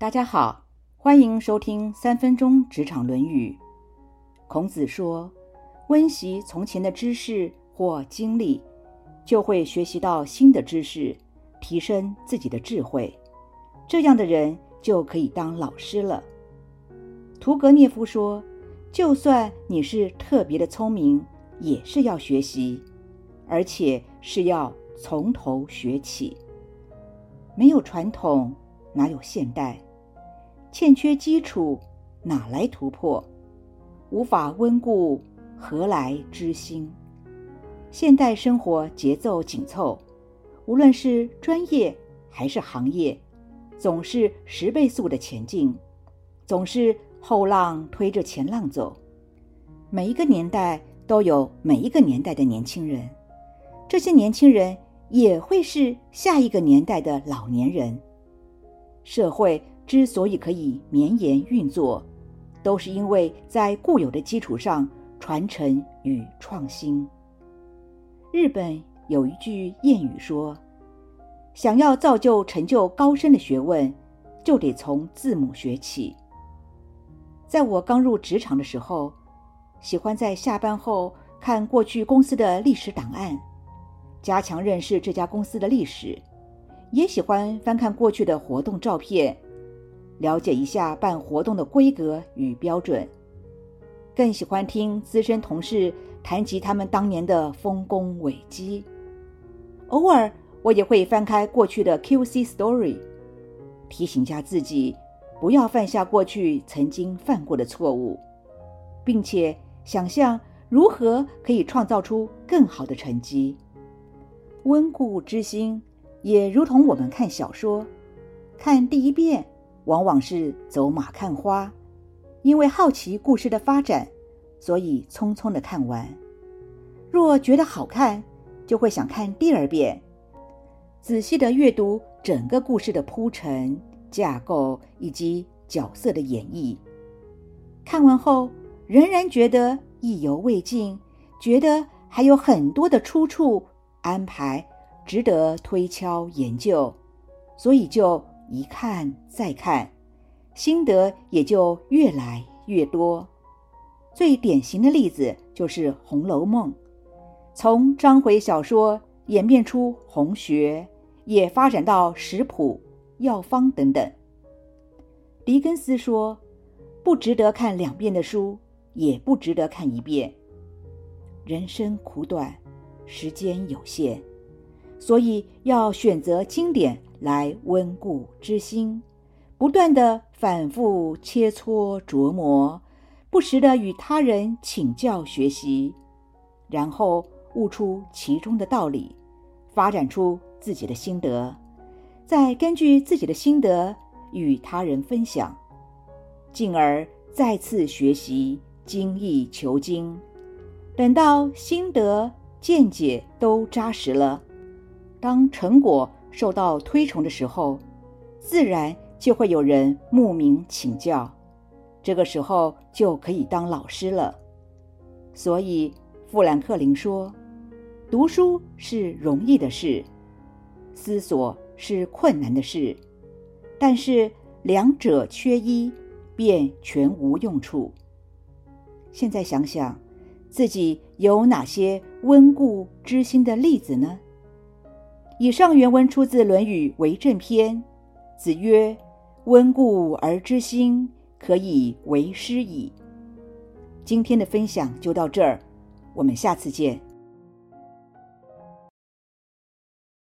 大家好，欢迎收听三分钟职场论语。孔子说：“温习从前的知识或经历，就会学习到新的知识，提升自己的智慧。这样的人就可以当老师了。”屠格涅夫说：“就算你是特别的聪明，也是要学习，而且是要从头学起。没有传统，哪有现代？”欠缺基础，哪来突破？无法温故，何来知新？现代生活节奏紧凑，无论是专业还是行业，总是十倍速的前进，总是后浪推着前浪走。每一个年代都有每一个年代的年轻人，这些年轻人也会是下一个年代的老年人。社会。之所以可以绵延运作，都是因为在固有的基础上传承与创新。日本有一句谚语说：“想要造就成就高深的学问，就得从字母学起。”在我刚入职场的时候，喜欢在下班后看过去公司的历史档案，加强认识这家公司的历史；也喜欢翻看过去的活动照片。了解一下办活动的规格与标准，更喜欢听资深同事谈及他们当年的丰功伟绩。偶尔，我也会翻开过去的 QC Story，提醒下自己不要犯下过去曾经犯过的错误，并且想象如何可以创造出更好的成绩。温故知新，也如同我们看小说，看第一遍。往往是走马看花，因为好奇故事的发展，所以匆匆的看完。若觉得好看，就会想看第二遍，仔细的阅读整个故事的铺陈、架构以及角色的演绎。看完后仍然觉得意犹未尽，觉得还有很多的出处安排值得推敲研究，所以就。一看再看，心得也就越来越多。最典型的例子就是《红楼梦》，从章回小说演变出红学，也发展到食谱、药方等等。狄更斯说：“不值得看两遍的书，也不值得看一遍。人生苦短，时间有限，所以要选择经典。”来温故知新，不断的反复切磋琢磨，不时的与他人请教学习，然后悟出其中的道理，发展出自己的心得，再根据自己的心得与他人分享，进而再次学习精益求精。等到心得见解都扎实了，当成果。受到推崇的时候，自然就会有人慕名请教，这个时候就可以当老师了。所以富兰克林说：“读书是容易的事，思索是困难的事，但是两者缺一，便全无用处。”现在想想，自己有哪些温故知新的例子呢？以上原文出自《论语·为政篇》，子曰：“温故而知新，可以为师矣。”今天的分享就到这儿，我们下次见。